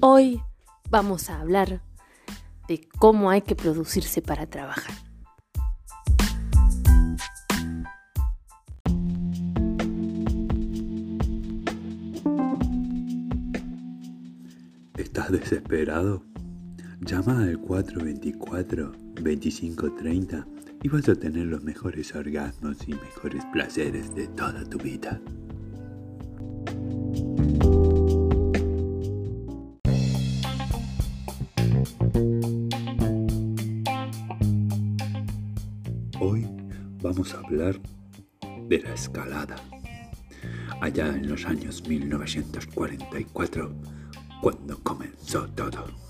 Hoy vamos a hablar de cómo hay que producirse para trabajar. ¿Estás desesperado? Llama al 424-2530 y vas a tener los mejores orgasmos y mejores placeres de toda tu vida. Hoy vamos a hablar de la escalada. Allá en los años 1944, cuando comenzó todo.